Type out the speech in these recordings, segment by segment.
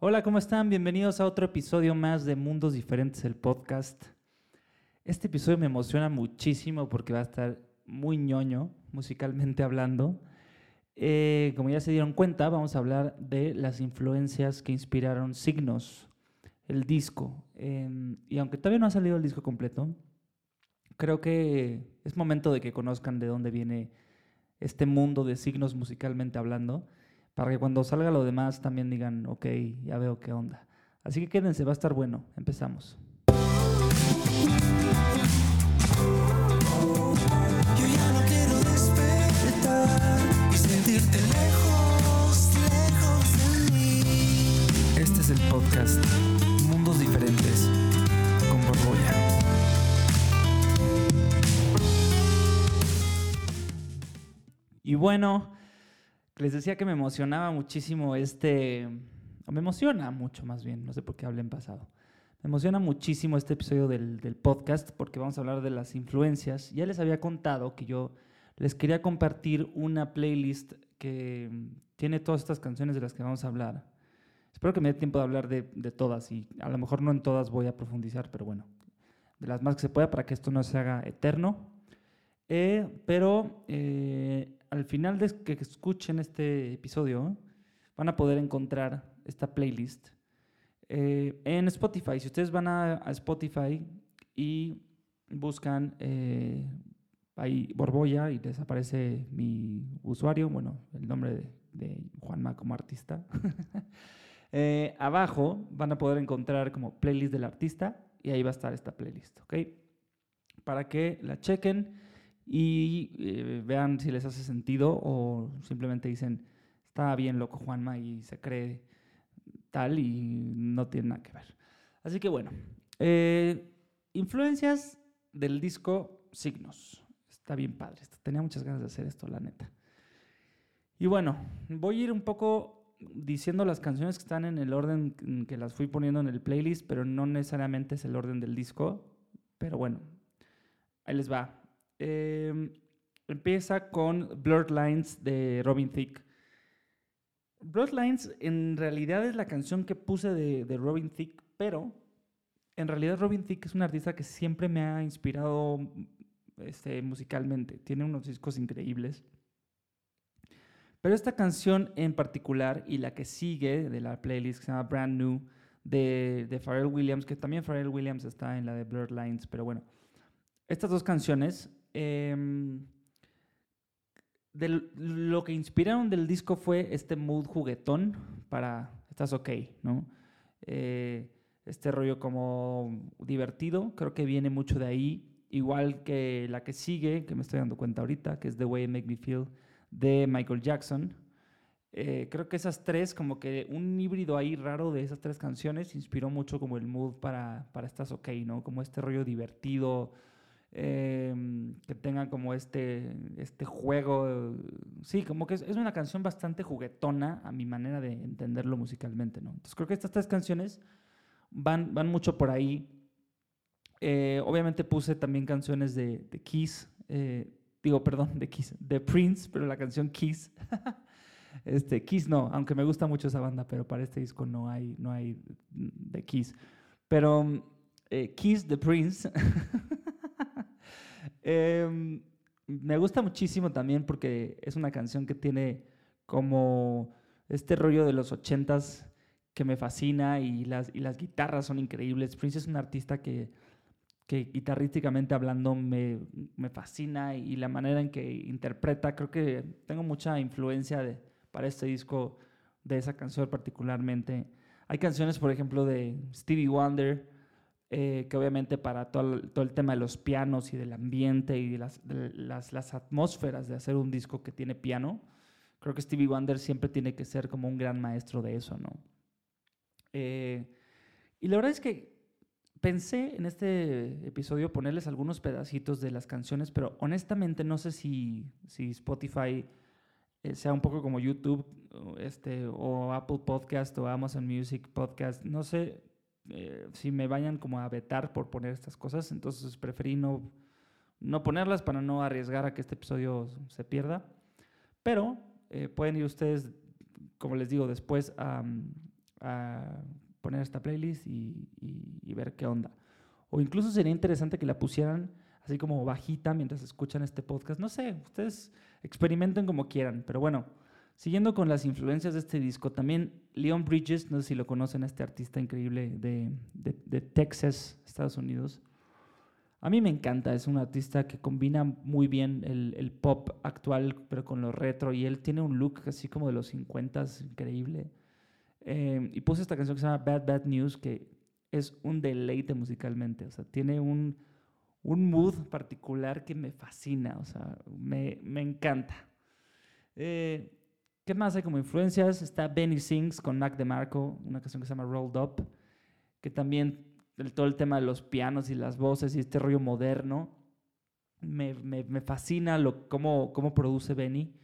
Hola, ¿cómo están? Bienvenidos a otro episodio más de Mundos Diferentes, el podcast. Este episodio me emociona muchísimo porque va a estar muy ñoño, musicalmente hablando. Eh, como ya se dieron cuenta, vamos a hablar de las influencias que inspiraron Signos, el disco. Em, y aunque todavía no ha salido el disco completo, creo que es momento de que conozcan de dónde viene este mundo de signos musicalmente hablando, para que cuando salga lo demás también digan, ok, ya veo qué onda. Así que quédense, va a estar bueno. Empezamos. Yo ya no quiero despertar y sentirte lejos, lejos de mí. Este es el podcast Mundos Diferentes con Borbolla. Y bueno, les decía que me emocionaba muchísimo este, o me emociona mucho más bien, no sé por qué hablé en pasado. Me emociona muchísimo este episodio del, podcast porque vamos a hablar de las influencias. Ya les había contado que yo les quería compartir una playlist que tiene todas estas canciones de las que vamos a hablar. Espero que me dé tiempo de hablar de todas y a lo mejor no en todas voy a profundizar, pero bueno, de las más que se pueda para que esto no se haga eterno. Eh, pero eh, al final de que escuchen este episodio, van a poder encontrar esta playlist eh, en Spotify. Si ustedes van a, Spotify y buscan eh, ahí Borbolla y les aparece mi usuario, bueno, el nombre de, de Juanma como artista. Abajo van a poder encontrar como playlist del artista y ahí va a estar esta playlist, ¿ok? Para que la chequen y eh, vean si les hace sentido o simplemente dicen, está bien loco Juanma y se cree tal y no tiene nada que ver. Así que bueno, eh, influencias del disco Signos. Está bien padre. Tenía muchas ganas de hacer esto, la neta. Y bueno, voy a ir un poco diciendo las canciones que están en el orden en que las fui poniendo en el playlist, pero no necesariamente es el orden del disco. Pero bueno, ahí les va. Eh, empieza con Blurred Lines de Robin Thicke. Blurred Lines en realidad es la canción que puse de, de Robin Thicke, pero en realidad Robin Thicke es un artista que siempre me ha inspirado este, musicalmente. Tiene unos discos increíbles. Pero esta canción en particular y la que sigue de la playlist que se llama Brand New de, de Pharrell Williams, que también Pharrell Williams está en la de Blurred Lines, pero bueno, estas dos canciones, eh, del- lo que inspiraron del disco fue este mood juguetón para Estás OK, ¿no? Eh, este rollo como divertido, creo que viene mucho de ahí, igual que la que sigue, que me estoy dando cuenta ahorita, que es The Way You Make Me Feel de Michael Jackson. Eh, creo que esas tres, como que un híbrido ahí raro de esas tres canciones, inspiró mucho como el mood para, para Estás OK, ¿no? Como este rollo divertido, eh, que tengan como este, este juego. Sí, como que es, es una canción bastante juguetona a mi manera de entenderlo musicalmente, ¿no? Entonces creo que estas tres canciones van, van mucho por ahí. Eh, obviamente puse también canciones de, de Kiss, eh, digo, perdón, de Kiss, de Prince, pero la canción Kiss. este, Kiss no, aunque me gusta mucho esa banda, pero para este disco no hay, no hay de Kiss. Pero eh, Kiss de Prince. Em, me gusta muchísimo también porque es una canción que tiene como este rollo de los ochentas que me fascina y las, y las guitarras son increíbles. Prince es un artista que, que guitarrísticamente hablando me, me fascina y la manera en que interpreta, creo que tengo mucha influencia de, para este disco de esa canción particularmente. Hay canciones, por ejemplo, de Stevie Wonder, eh, que obviamente para todo el, tema de los pianos y del ambiente y las, las, las atmósferas de hacer un disco que tiene piano, creo que Stevie Wonder siempre tiene que ser como un gran maestro de eso, ¿no? Eh, y la verdad es que pensé en este episodio ponerles algunos pedacitos de las canciones, pero honestamente no sé si, si Spotify eh, sea un poco como YouTube este, o Apple Podcast o Amazon Music Podcast. No sé eh, si me vayan como a vetar por poner estas cosas, entonces preferí no, no ponerlas para no arriesgar a que este episodio se pierda. Pero eh, pueden ir ustedes, como les digo, después a, a poner esta playlist y, y- y ver qué onda. O incluso sería interesante que la pusieran así como bajita mientras escuchan este podcast. No sé, ustedes experimenten como quieran, pero bueno, siguiendo con las influencias de este disco, también Leon Bridges, no sé si lo conocen, este artista increíble de, Texas, Estados Unidos. A mí me encanta, es un artista que combina muy bien el, pop actual, pero con lo retro, y él tiene un look así como de los 50 increíble. Eh, y puse esta canción que se llama Bad Bad News, que es un deleite musicalmente, o sea, tiene un, un mood particular que me fascina, o sea, me, me encanta. Eh, ¿Qué más hay como influencias? Está Benny Sings con Mac DeMarco, una canción que se llama Rolled Up, que también el- todo el tema de los pianos y las voces y este rollo moderno, me, me- me fascina lo, cómo, cómo produce Benny.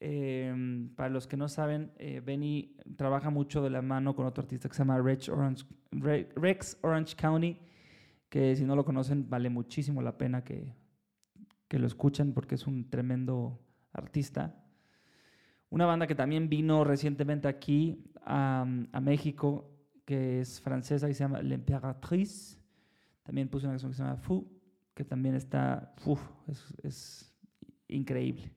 Eh, para los que no saben, eh, Benny trabaja mucho de la mano con otro artista que se llama Rex Orange, Re- Rex Orange County, que si no lo conocen vale muchísimo la pena que, que lo escuchen porque es un tremendo artista. Una banda que también vino recientemente aquí a, a México, que es francesa y se llama L'Impératrice. También puse una canción que se llama Fou, que también está, uf, es, increíble.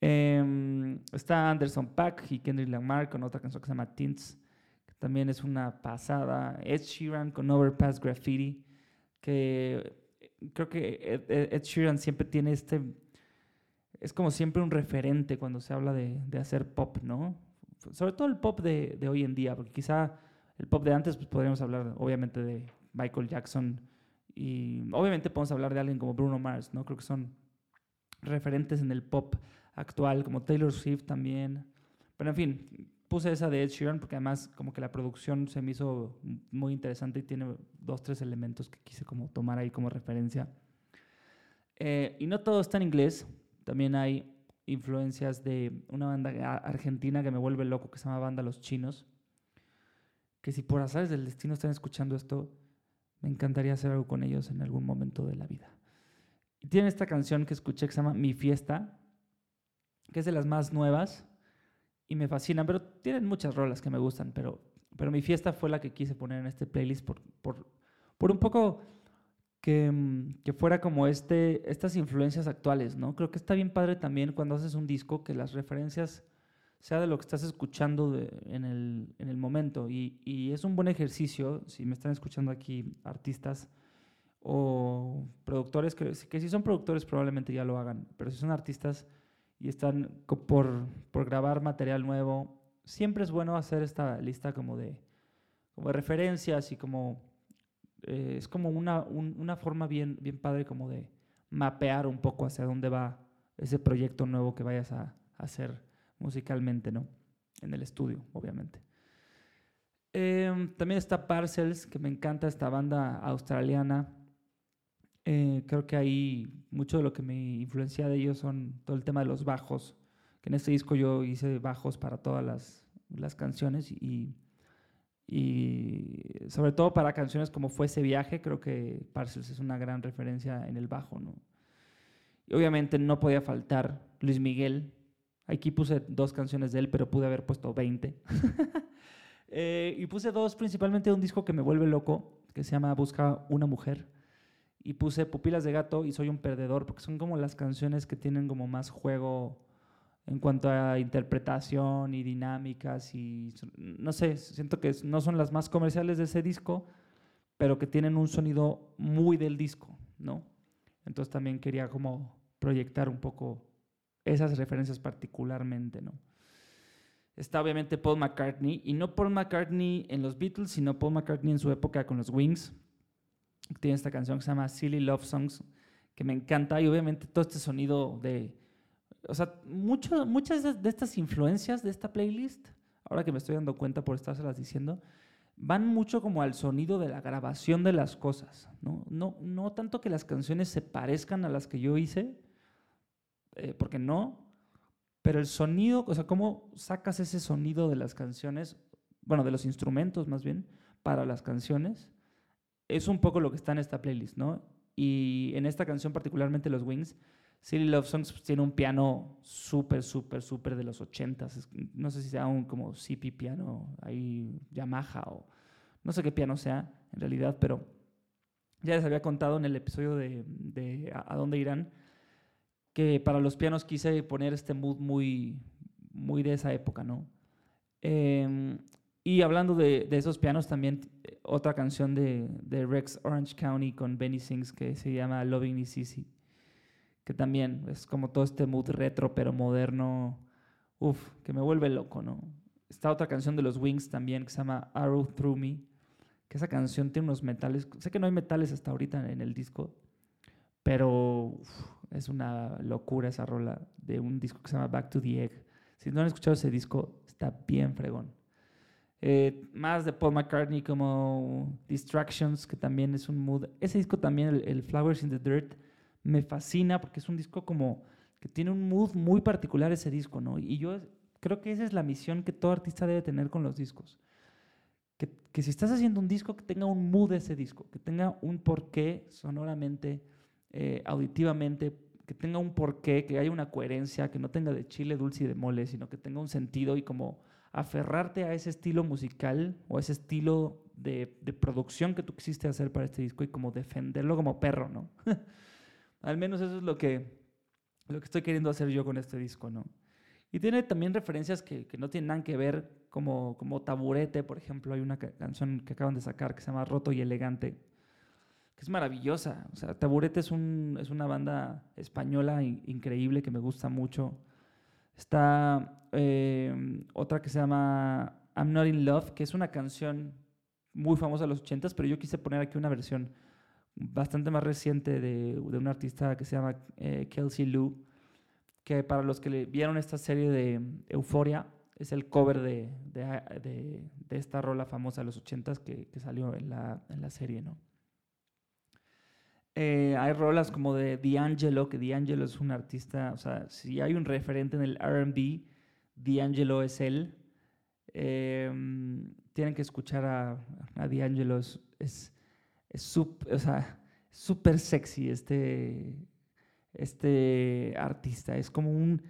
Em, está Anderson Paak y Kendrick Lamar con otra canción que se llama Tints, que también es una pasada. Ed Sheeran con Overpass Graffiti, que creo que Ed Sheeran siempre tiene este, es como siempre un referente cuando se habla de, de hacer pop, ¿no? Sobre todo el pop de, de hoy en día, porque quizá el pop de antes pues podríamos hablar obviamente de Michael Jackson y obviamente podemos hablar de alguien como Bruno Mars, ¿no? Creo que son referentes en el pop actual, como Taylor Swift también. Pero en fin, puse esa de Ed Sheeran porque además como que la producción se me hizo muy interesante y tiene dos, tres elementos que quise como tomar ahí como referencia. Eh, y no todo está en inglés, también hay influencias de una banda argentina que me vuelve loco que se llama Banda Los Chinos, que si por azares del destino están escuchando esto, me encantaría hacer algo con ellos en algún momento de la vida. Y tienen esta canción que escuché que se llama Mi Fiesta, que es de las más nuevas y me fascinan, pero tienen muchas rolas que me gustan, pero, pero Mi Fiesta fue la que quise poner en este playlist por, por, por un poco que, mm, que fuera como este, estas influencias actuales, ¿no? Creo que está bien padre también cuando haces un disco que las referencias sea de lo que estás escuchando de- en, el, en el momento. Y, y es un buen ejercicio, si me están escuchando aquí artistas o productores, que, que si son productores probablemente ya lo hagan, pero si son artistas y están por, por grabar material nuevo, siempre es bueno hacer esta lista como de, como de referencias y como eh, es como una, un- una forma bien, bien padre como de mapear un poco hacia dónde va ese proyecto nuevo que vayas a, a hacer musicalmente, ¿no? En el estudio, obviamente. Em, también está Parcels, que me encanta esta banda australiana. Eh, creo que ahí mucho de lo que me influencia de ellos son todo el tema de los bajos, que en este disco yo hice bajos para todas las, las canciones y, y sobre todo para canciones como Fue ese viaje, creo que Parcels es una gran referencia en el bajo, ¿no? Y obviamente no podía faltar Luis Miguel. Aquí puse dos canciones de él, pero pude haber puesto 20. Eh, y puse dos, principalmente un disco que me vuelve loco, que se llama Busca una mujer. Y puse Pupilas de Gato y Soy un Perdedor, porque son como las canciones que tienen como más juego en cuanto a interpretación y dinámicas. Y no sé, siento que no son las más comerciales de ese disco, pero que tienen un sonido muy del disco, ¿no? Entonces también quería como proyectar un poco esas referencias particularmente, ¿no? Está obviamente Paul McCartney, y no Paul McCartney en los Beatles, sino Paul McCartney en su época con los Wings. Tiene esta canción que se llama Silly Love Songs, que me encanta, y obviamente todo este sonido de... O sea, muchas de estas influencias de esta playlist, ahora que me estoy dando cuenta por estárselas diciendo, van mucho como al sonido de la grabación de las cosas, ¿no? No, no tanto que las canciones se parezcan a las que yo hice, eh, porque no, pero el sonido, o sea, cómo sacas ese sonido de las canciones, bueno, de los instrumentos más bien, para las canciones, es un poco lo que está en esta playlist, ¿no? Y en esta canción particularmente los Wings, Silly Love Songs pues, tiene un piano súper, súper, súper de los 80s. No sé si sea un como CP piano, ahí Yamaha o no sé qué piano sea en realidad, pero ya les había contado en el episodio de, a, dónde irán que para los pianos quise poner este mood muy, muy de esa época, ¿no? Eh, y hablando de, de, esos pianos, también eh, otra canción de, de, Rex Orange County con Benny Sings que se llama Loving Is Easy, que también es como todo este mood retro pero moderno, uff, que me vuelve loco, ¿no? Está otra canción de los Wings también que se llama Arrow Through Me, que esa canción tiene unos metales, sé que no hay metales hasta ahorita en el disco, pero es una locura esa rola de un disco que se llama Back to the Egg. Si no han escuchado ese disco, está bien fregón. Eh, más de Paul McCartney como Distractions, que también es un mood. Ese disco también, el, el, Flowers in the Dirt, me fascina porque es un disco como que tiene un mood muy particular ese disco, ¿no? Y yo creo que esa es la misión que todo artista debe tener con los discos. Que, que si estás haciendo un disco, que tenga un mood ese disco, que tenga un porqué sonoramente, eh, auditivamente, que tenga un porqué, que haya una coherencia, que no tenga de chile, dulce y de mole, sino que tenga un sentido y como aferrarte a ese estilo musical o ese estilo de, de, producción que tú quisiste hacer para este disco y como defenderlo como perro, ¿no? Al menos eso es lo que, lo que estoy queriendo hacer yo con este disco, ¿no? Y tiene también referencias que, que no tienen nada que ver, como, como Taburete, por ejemplo, hay una canción que acaban de sacar que se llama Roto y Elegante, que es maravillosa. O sea, Taburete es, un, es una banda española in, increíble que me gusta mucho. Está eh, otra que se llama I'm Not in Love, que es una canción muy famosa de los 80 pero yo quise poner aquí una versión bastante más reciente de, de una artista que se llama eh, Kelsey Lou, que para los que vieron esta serie de Euforia, es el cover de, de, de, esta rola famosa de los 80 que, salió en la, en la serie, ¿no? Eh, hay rolas como de D'Angelo, que D'Angelo es un artista, o sea, si hay un referente en el RB, D'Angelo es él. Eh, tienen que escuchar a, a D'Angelo, es, es súper o sea, sexy este, este artista, es como un,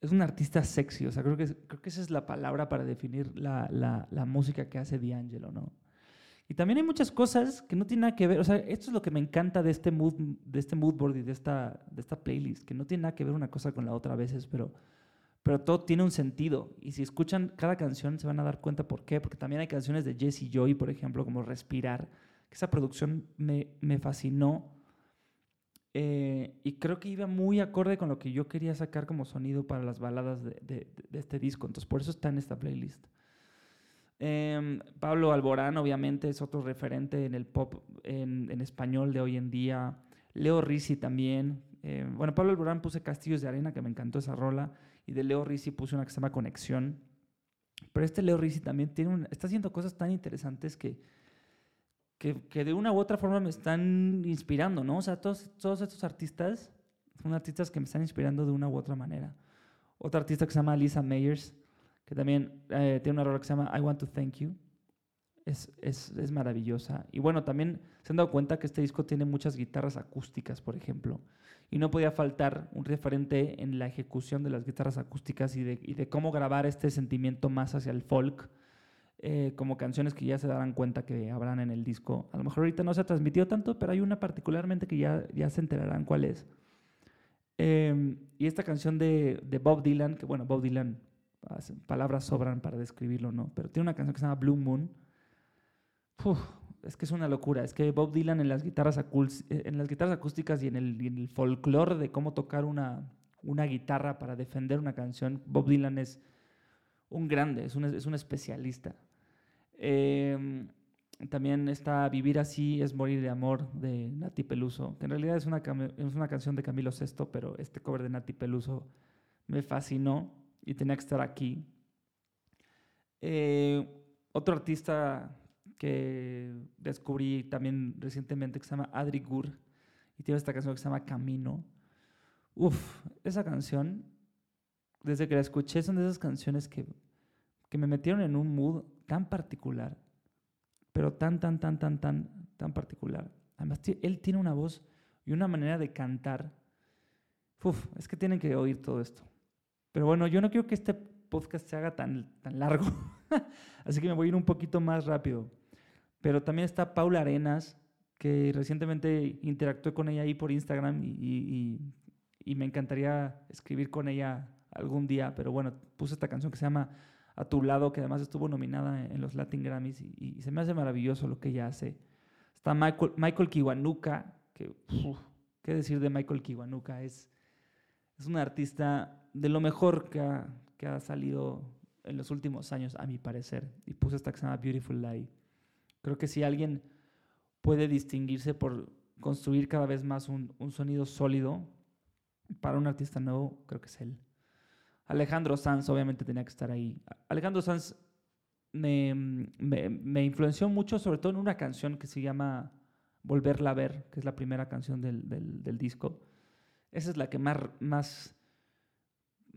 es un artista sexy, o sea, creo que, creo que esa es la palabra para definir la, la, música que hace D'Angelo, ¿no? Y también hay muchas cosas que no tienen nada que ver, o sea, esto es lo que me encanta de este mood, de este mood board y de esta, de esta playlist, que no tiene nada que ver una cosa con la otra a veces, pero, pero todo tiene un sentido. Y si escuchan cada canción se van a dar cuenta por qué, porque también hay canciones de Jesse Joy, por ejemplo, como Respirar, esa producción me, me fascinó. Eh, y creo que iba muy acorde con lo que yo quería sacar como sonido para las baladas de, de, de este disco. Entonces, por eso está en esta playlist. Eh, Pablo Alborán, obviamente, es otro referente en el pop en, en español de hoy en día. Leo Risi también. Eh, bueno, Pablo Alborán puse Castillos de Arena, que me encantó esa rola. Y de Leo Risi puse una que se llama Conexión. Pero este Leo Risi también tiene un, está haciendo cosas tan interesantes que, que, de una u otra forma me están inspirando, ¿no? O sea, todos, todos estos artistas son artistas que me están inspirando de una u otra manera. Otra artista que se llama Lisa Meyers que también eh, tiene una rola que se llama I Want to Thank You. Es, es, es, maravillosa. Y bueno, también se han dado cuenta que este disco tiene muchas guitarras acústicas, por ejemplo. Y no podía faltar un referente en la ejecución de las guitarras acústicas y de, y de cómo grabar este sentimiento más hacia el folk, eh, como canciones que ya se darán cuenta que habrán en el disco. A lo mejor ahorita no se ha transmitido tanto, pero hay una particularmente que ya, ya se enterarán cuál es. Eh, y esta canción de, de Bob Dylan, que bueno, Bob Dylan palabras sobran para describirlo, ¿no? Pero tiene una canción que se llama Blue Moon. Uf, es que es una locura. Es que Bob Dylan en las guitarras, en las guitarras acústicas y en el, el folclore de cómo tocar una, una guitarra para defender una canción, Bob Dylan es un grande, es un, es un especialista. Eh, también está Vivir así es morir de amor de Nati Peluso, que en realidad es una, es una canción de Camilo Sesto, pero este cover de Nati Peluso me fascinó y tenía que estar aquí. Eh, otro artista que descubrí también recientemente que se llama Adri Gur y tiene esta canción que se llama Camino. Uf, esa canción, desde que la escuché, son de esas canciones que, que me metieron en un mood tan particular, pero tan, tan, tan, tan, tan, tan particular. Además, él tiene una voz y una manera de cantar Uf, es que tienen que oír todo esto. Pero bueno, yo no quiero que este podcast se haga tan, tan largo, así que me voy a ir un poquito más rápido. Pero también está Paula Arenas, que recientemente interactué con ella ahí por Instagram y, y- y me encantaría escribir con ella algún día, pero bueno, puse esta canción que se llama A tu lado, que además estuvo nominada en los Latin Grammys y, y se me hace maravilloso lo que ella hace. Está Michael, Michael Kiwanuka, que uf, qué decir de Michael Kiwanuka, es, es un artista de lo mejor que ha, que ha salido en los últimos años, a mi parecer, y puse esta que se llama Beautiful Lie. Creo que si alguien puede distinguirse por construir cada vez más un, un sonido sólido para un artista nuevo, creo que es él. Alejandro Sanz obviamente tenía que estar ahí. Alejandro Sanz me, me- influenció mucho, sobre todo en una canción que se llama Volverla a ver, que es la primera canción del, del- disco. Esa es la que más, más,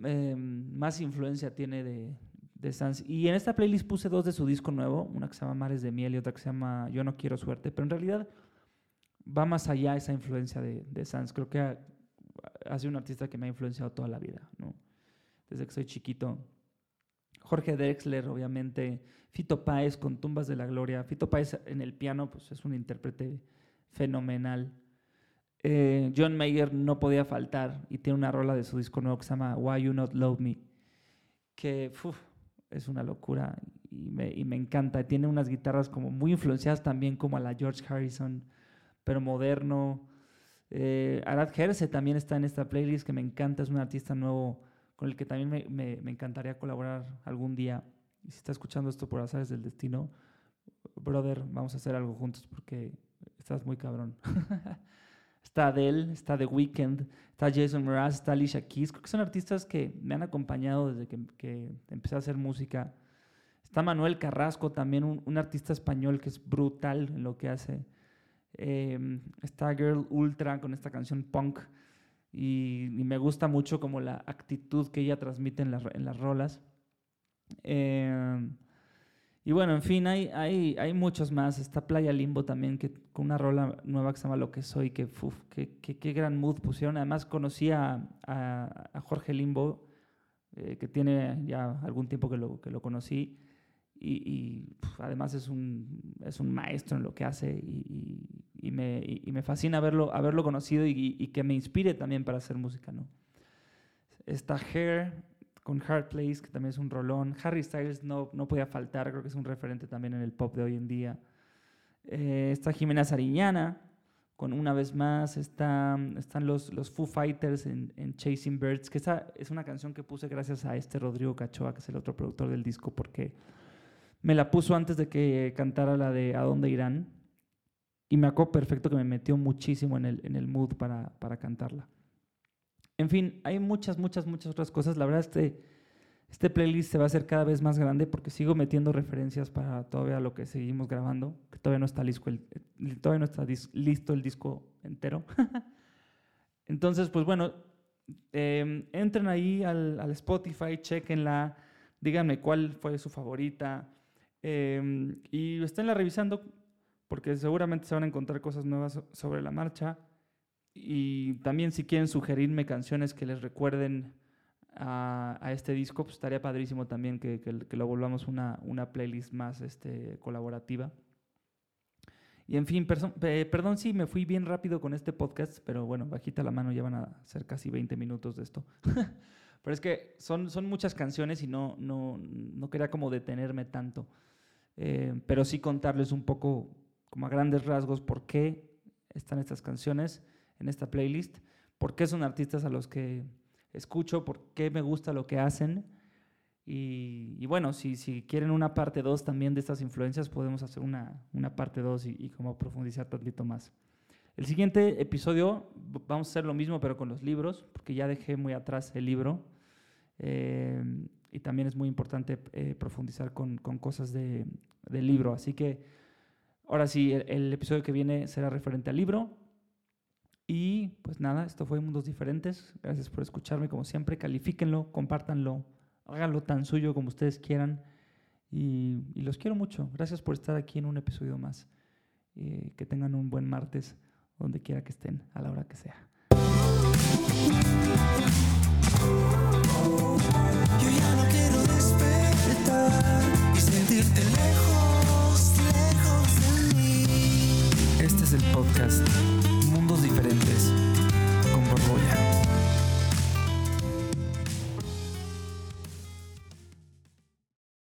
eh, más influencia tiene de, de Sanz. Y en esta playlist puse dos de su disco nuevo, una que se llama Mares de Miel y otra que se llama Yo no quiero suerte, pero en realidad va más allá esa influencia de, de Sanz. Creo que ha, ha sido un artista que me ha influenciado toda la vida, ¿no? Desde que soy chiquito. Jorge Drexler, obviamente. Fito Páez con Tumbas de la Gloria. Fito Páez en el piano, pues es un intérprete fenomenal. Eh, John Mayer no podía faltar y tiene una rola de su disco nuevo que se llama Why You Not Love Me, que uf, es una locura y me, y me encanta. Tiene unas guitarras como muy influenciadas también como a la George Harrison, pero moderno. Eh, Arad Herse también está en esta playlist que me encanta, es un artista nuevo con el que también me, me- me encantaría colaborar algún día. Y si está escuchando esto por azares del destino, brother, vamos a hacer algo juntos porque estás muy cabrón. está Adele, está The Weeknd, está Jason Mraz, está Alicia Keys. Creo que son artistas que me han acompañado desde que, que empecé a hacer música. Está Manuel Carrasco, también un, un artista español que es brutal en lo que hace. Eh, está Girl Ultra con esta canción punk y, y me gusta mucho como la actitud que ella transmite en, las en las rolas. Eh, y bueno, en fin, hay, hay, hay muchos más. Está Playa Limbo también, que, con una rola nueva que se llama Lo que soy, que qué, gran mood pusieron. Además conocí a, a- a Jorge Limbo, eh, que tiene ya algún tiempo que lo, que lo conocí. Y, y, además es un, es un maestro en lo que hace y, y- me, y- me fascina haberlo, haberlo conocido y, que me inspire también para hacer música. ¿no? Está Hair con Hard Place, que también es un rolón. Harry Styles no, no podía faltar, creo que es un referente también en el pop de hoy en día. Eh, está Jimena Sariñana, con una vez más. Está, están los, los Foo Fighters en, en Chasing Birds, que esa es una canción que puse gracias a este Rodrigo Cachoa, que es el otro productor del disco, porque me la puso antes de que cantara la de ¿A dónde irán? Y me acuerdo perfecto que me metió muchísimo en el, en el mood para, para cantarla. En fin, hay muchas, muchas, muchas otras cosas. La verdad, este, este playlist se va a hacer cada vez más grande porque sigo metiendo referencias para todavía lo que seguimos grabando, que todavía no está, listo el, todavía no está listo el disco entero. Entonces, pues bueno, eh, entren ahí al, al Spotify, chequenla, díganme cuál fue su favorita eh, y esténla revisando porque seguramente se van a encontrar cosas nuevas so- sobre la marcha. Y también si quieren sugerirme canciones que les recuerden a, a este disco, pues estaría padrísimo también que, que- que lo volvamos una, una playlist más este, colaborativa. Y en fin, perdón si me fui bien rápido con este podcast, pero bueno, bajita la mano, ya van a ser casi 20 minutos de esto. pero es que son, son muchas canciones y no, no, no quería como detenerme tanto. Eh, pero sí contarles un poco, como a grandes rasgos, por qué están estas canciones en esta playlist, por qué son artistas a los que escucho, por qué me gusta lo que hacen. Y, bueno, si, quieren una parte 2 también de estas influencias, podemos hacer una, una parte 2 y, como profundizar tantito más. El siguiente episodio vamos a hacer lo mismo, pero con los libros, porque ya dejé muy atrás el libro. Eh, y también es muy importante eh, profundizar con, con cosas de, del libro. Así que ahora sí, el, episodio que viene será referente al libro. Y pues nada, esto fue Mundos Diferentes. Gracias por escucharme como siempre. Califíquenlo, compártanlo, háganlo tan suyo como ustedes quieran. Y, y los quiero mucho. Gracias por estar aquí en un episodio más. Eh, que tengan un buen martes, donde quiera que estén, a la hora que sea. Yo ya no quiero despertar y sentirte lejos, es el podcast Mundos Diferentes con Borbolla.